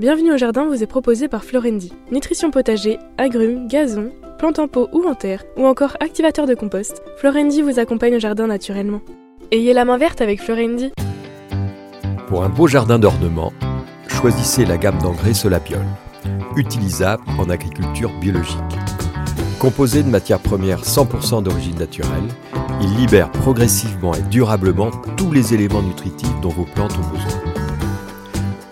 Bienvenue au jardin vous est proposé par Florendi. Nutrition potager, agrumes, gazon, plantes en pot ou en terre, ou encore activateur de compost, Florendi vous accompagne au jardin naturellement. Ayez la main verte avec Florendi. Pour un beau jardin d'ornement, choisissez la gamme d'engrais Solapiol, utilisable en agriculture biologique. Composé de matières premières 100% d'origine naturelle, il libère progressivement et durablement tous les éléments nutritifs dont vos plantes ont besoin.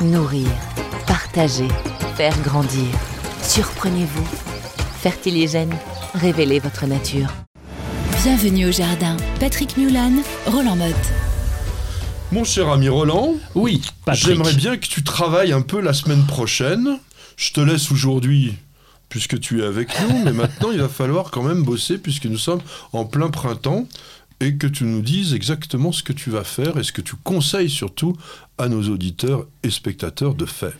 Nourrir, partager, faire grandir. Surprenez-vous. Fertiligène, révélez votre nature. Bienvenue au jardin. Patrick Mulan, Roland Motte. Mon cher ami Roland, Oui, Patrick. j'aimerais bien que tu travailles un peu la semaine prochaine. Je te laisse aujourd'hui puisque tu es avec nous, mais maintenant il va falloir quand même bosser puisque nous sommes en plein printemps et que tu nous dises exactement ce que tu vas faire et ce que tu conseilles surtout à nos auditeurs et spectateurs de faire.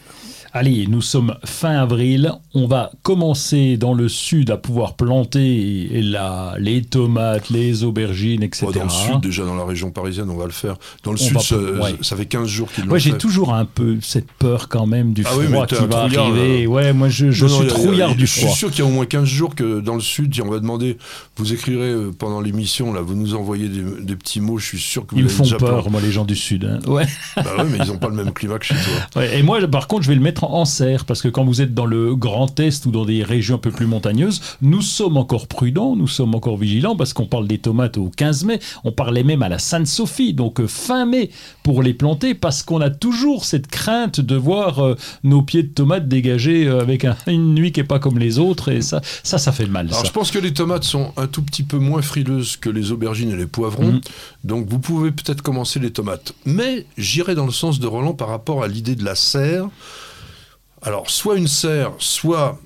Allez, nous sommes fin avril. On va commencer dans le sud à pouvoir planter la, les tomates, les aubergines, etc. Bon, dans le sud, déjà dans la région parisienne, on va le faire. Dans le On sud, va ça, pas- ouais. ça fait 15 jours qu'ils l'ont Moi, j'ai toujours un peu cette peur quand même du Ah oui, froid mais t'es qui va arriver. Ouais, moi, je, je Non, suis a- trouillard du Je froid. suis sûr qu'il y a au moins 15 jours que dans le sud, on va demander, vous écrirez euh, pendant l'émission, là, vous nous envoyez des, des petits mots, je suis sûr que vous Ils me font peur, moi, les gens du sud. hein. Ouais. Bah ouais, mais ils n'ont pas le même climat que chez toi. Ouais, et moi, par contre, je vais le mettre en serre, parce que quand vous êtes dans le Grand Est ou dans des régions un peu plus montagneuses, nous sommes encore prudents, nous sommes encore vigilants, parce qu'on parle des tomates au 15 mai, on parlait même à la Sainte-Sophie, donc euh, fin mai pour les planter, parce qu'on a toujours cette crainte de voir euh, nos pieds de tomates dégagés euh, avec un- une nuit qui est pas comme les autres, et ça, ça, ça fait mal. Alors ça. je pense que les tomates sont un tout petit peu moins frileuses que les aubergines et les poivrons, Mhm. donc vous pouvez peut-être commencer les tomates. Mais j'irai dans le sens de Roland par rapport à l'idée de la serre. Alors soit une serre, soit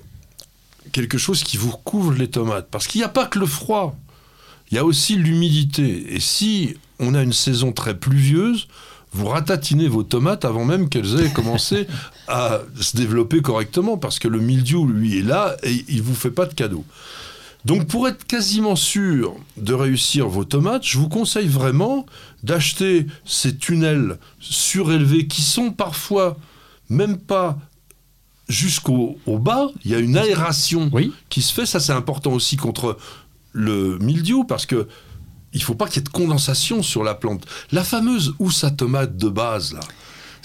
quelque chose qui vous recouvre les tomates. Parce qu'il n'y a pas que le froid, il y a aussi l'humidité. Et si on a une saison très pluvieuse, vous ratatinez vos tomates avant même qu'elles aient commencé à se développer correctement, parce que le mildiou, lui, est là et il vous fait pas de cadeau. Donc pour être quasiment sûr de réussir vos tomates, je vous conseille vraiment d'acheter ces tunnels surélevés qui sont parfois même pas jusqu'au au bas. Il y a une aération Oui. qui se fait. Ça, c'est important aussi contre le mildiou parce que il faut pas qu'il y ait de condensation sur la plante. La fameuse housse à tomate de base, là.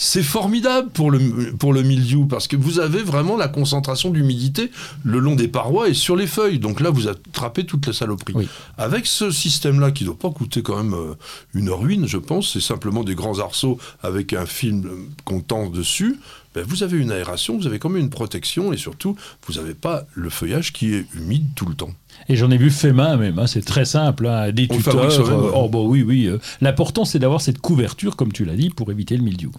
C'est formidable pour le, pour le mildiou parce que vous avez vraiment la concentration d'humidité le long des parois et sur les feuilles. Donc là, vous attrapez toute la saloperie. Oui. Avec ce système-là, qui ne doit pas coûter quand même euh, une ruine, je pense, c'est simplement des grands arceaux avec un film euh, qu'on tend dessus, ben, vous avez une aération, vous avez quand même une protection et surtout, vous n'avez pas le feuillage qui est humide tout le temps. Et j'en ai vu fait main même, hein, c'est très simple, hein, des On tuteurs. euh, oh bah oui, oui. euh, L'important c'est d'avoir cette couverture, comme tu l'as dit, pour éviter le mildiou.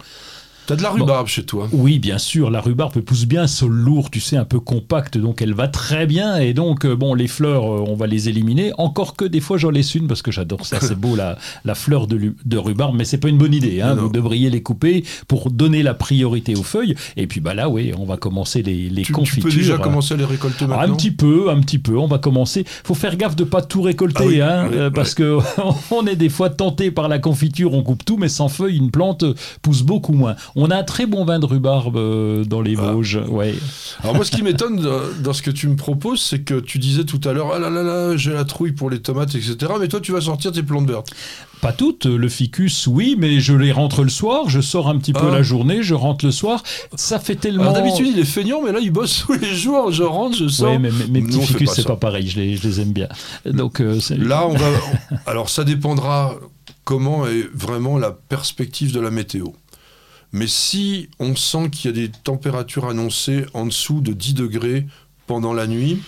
T'as de la rhubarbe chez toi Oui, bien sûr, la rhubarbe pousse bien, sol lourd, tu sais, un peu compact, donc elle va très bien. Et donc, euh, bon, les fleurs, euh, on va les éliminer. Encore que des fois, j'en laisse une parce que j'adore ça, c'est beau la, la fleur de, de rhubarbe, mais c'est pas une bonne idée. Hein, vous devriez les couper pour donner la priorité aux feuilles. Et puis bah là, oui, on va commencer les, les tu, tu confitures. peux déjà commencer à les récolter maintenant un petit peu, un petit peu. On va commencer. Faut faire gaffe de pas tout récolter, Ah oui, hein, oui, euh, parce que on est des fois tenté par la confiture. On coupe tout, mais sans feuilles, une plante pousse beaucoup moins. On a un très bon vin de rhubarbe euh, dans les Ah. Vosges. Ouais. Alors moi, ce qui m'étonne dans- ce que tu me proposes, c'est que tu disais tout à l'heure, ah là là là, j'ai la trouille pour les tomates, etc. Mais toi, tu vas sortir tes plantes vertes. Pas toutes. Le ficus, oui, mais je les rentre le soir. Je sors un petit peu Ah. la journée, je rentre le soir. Ça fait tellement. Alors d'habitude, il est feignant, mais là, il bosse tous les jours. Je rentre, je sors. Ouais, mais mes, petits on ficus, c'est pas pareil. Je les, je les aime bien. Donc, euh, Là, on va. Alors, ça dépendra comment est vraiment la perspective de la météo. Mais si on sent qu'il y a des températures annoncées en dessous de 10 degrés pendant la nuit,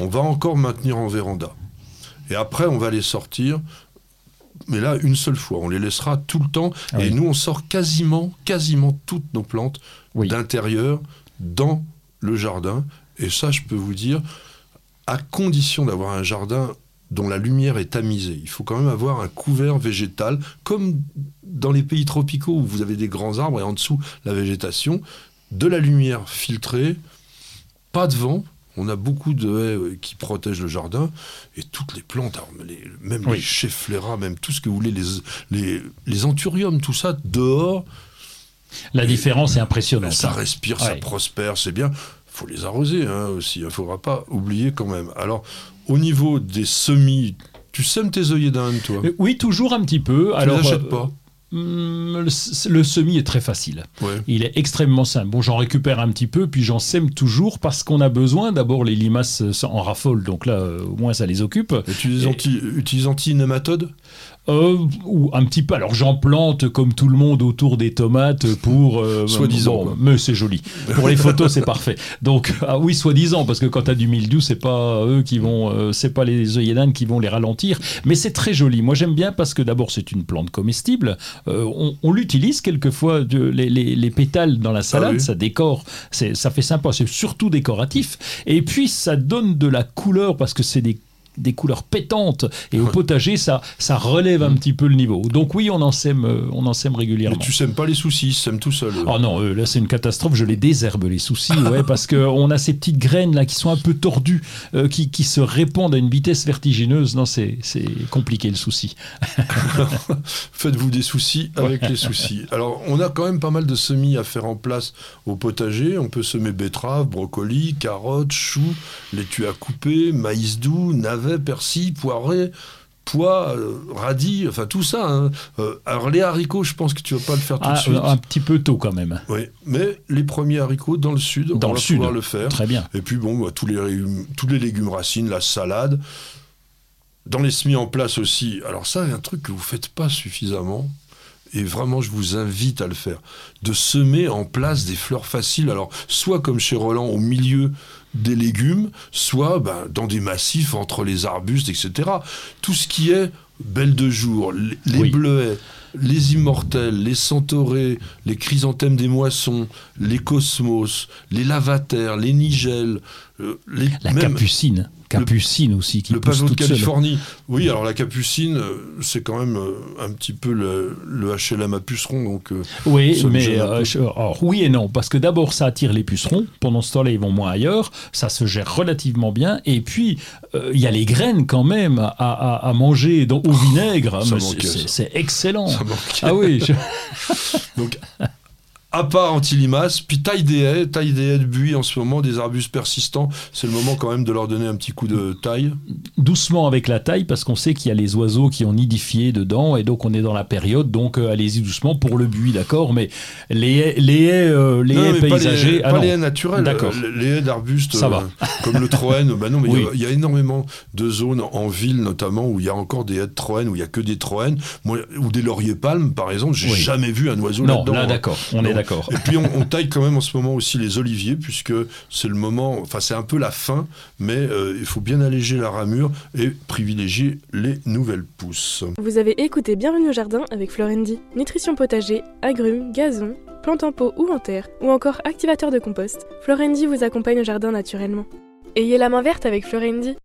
on va encore maintenir en véranda. Et après, on va les sortir mais là, une seule fois. On les laissera tout le temps. Ah et oui. nous, on sort quasiment, quasiment toutes nos plantes Oui. d'intérieur dans le jardin. Et ça, je peux vous dire, à condition d'avoir un jardin dont la lumière est tamisée. Il faut quand même avoir un couvert végétal, comme dans les pays tropicaux où vous avez des grands arbres et en dessous la végétation, de la lumière filtrée, pas de vent. On a beaucoup de haies euh, qui protègent le jardin et toutes les plantes, alors, les- même Oui. les chefflera, même tout ce que vous voulez, les, les, les anthuriums, tout ça, dehors, La différence est impressionnante. ça respire, ça prospère, c'est bien. faut les arroser hein, aussi. Il ne faudra pas oublier quand même. Alors, au niveau des semis, tu sèmes tes œillets d'Inde, toi? Oui, toujours un petit peu. Tu Alors, les achètes euh, pas? hum, le, le semis est très facile. Ouais. Il est extrêmement simple. Bon, j'en récupère un petit peu, puis j'en sème toujours parce qu'on a besoin. D'abord, les limaces euh, en raffolent, donc là, euh, au moins, ça les occupe. Et tu les anti, utilises anti-nématodes? Euh, ou un petit peu. Alors, j'en plante comme tout le monde autour des tomates pour. euh, Soi-disant, bon, mais c'est joli. Pour les photos, c'est parfait. Donc, ah oui, soi-disant, parce que quand tu as du mildiou, c'est pas eux qui vont. euh, c'est pas les œillets d'Inde qui vont les ralentir. Mais c'est très joli. Moi, j'aime bien parce que d'abord, c'est une plante comestible. Euh, on on l'utilise quelquefois, de- les, les- les pétales dans la salade, Ah oui. ça décore. Ça fait sympa. C'est surtout décoratif. Et puis, ça donne de la couleur parce que c'est des des couleurs pétantes et au potager ça ça relève un petit peu le niveau donc oui on en sème euh, on en sème Mais régulièrement tu sèmes pas les soucis, sèment tout seuls. eux. Oh non, euh, là c'est une catastrophe, je les désherbe les soucis, ouais, parce qu'on a ces petites graines là qui sont un peu tordues, euh, qui, qui se répandent à une vitesse vertigineuse. Non, c'est c'est compliqué le souci. Faites-vous des soucis avec les soucis. Alors, on a quand même pas mal de semis à faire en place au potager. On peut semer betteraves, brocolis, carottes, choux, laitue à couper, maïs doux, navets, persil, poirets, pois, euh, radis, enfin tout ça. hein. Euh, alors, les haricots, je pense que tu vas pas le faire tout Ah, de suite. un petit peu tôt quand même. Oui, mais les premiers haricots dans le sud, Dans on le va sud. pouvoir le faire. Très bien. Et puis bon, bah, tous, les légumes, tous les légumes racines, la salade. Dans les semis en place aussi. Alors ça, c'est un truc que vous faites pas suffisamment. Et vraiment, je vous invite à le faire. De semer en place des fleurs faciles. Alors, soit comme chez Roland, au milieu des légumes, soit ben, dans des massifs entre les arbustes, etc. Tout ce qui est belle de jour, les, les Oui. bleuets, les immortels, les centaurés, les chrysanthèmes des moissons, les cosmos, les lavataires, les nigelles, euh, les, La même capucine, capucine aussi qui le pousse de seule. Californie. Oui, alors la capucine, euh, c'est quand même euh, un petit peu le, le HLM à puceron, donc euh, Oui, mais euh, je- alors, oui et non, parce que d'abord ça attire les pucerons, pendant ce temps-là ils vont moins ailleurs, ça se gère relativement bien, et puis euh, il y a les graines quand même à, à- à manger dans, au vinaigre, Ça mais c'est- excellent. ça manque. Ah oui, je- Donc, à part anti-limaces, puis taille des haies, taille des haies de buis en ce moment, des arbustes persistants, c'est le moment quand même de leur donner un petit coup de taille. doucement avec la taille, parce qu'on sait qu'il y a les oiseaux qui ont nidifié dedans, et donc on est dans la période, donc euh, allez-y doucement pour le buis, d'accord, mais les haies, les haies, euh, les Non, haies mais pas paysagers, les, ah pas non. les haies naturelles, D'accord. euh, les haies d'arbustes Ça euh, comme le troène. bah non, mais il y a- Oui. il y, a énormément de zones en ville notamment où il y a encore des haies de troène, où il y a que des troènes, ou des lauriers palmes par exemple. J'ai Oui. jamais vu un oiseau Non, là-dedans. là hein. d'accord, on est Non. D'accord. Et puis on, on taille quand même en ce moment aussi les oliviers, puisque c'est le moment, enfin c'est un peu la fin, mais euh, il faut bien alléger la ramure et privilégier les nouvelles pousses. Vous avez écouté Bienvenue au jardin avec Florendi. Nutrition potager, agrumes, gazon, plantes en pot ou en terre, ou encore activateur de compost, Florendi vous accompagne au jardin naturellement. Ayez la main verte avec Florendi.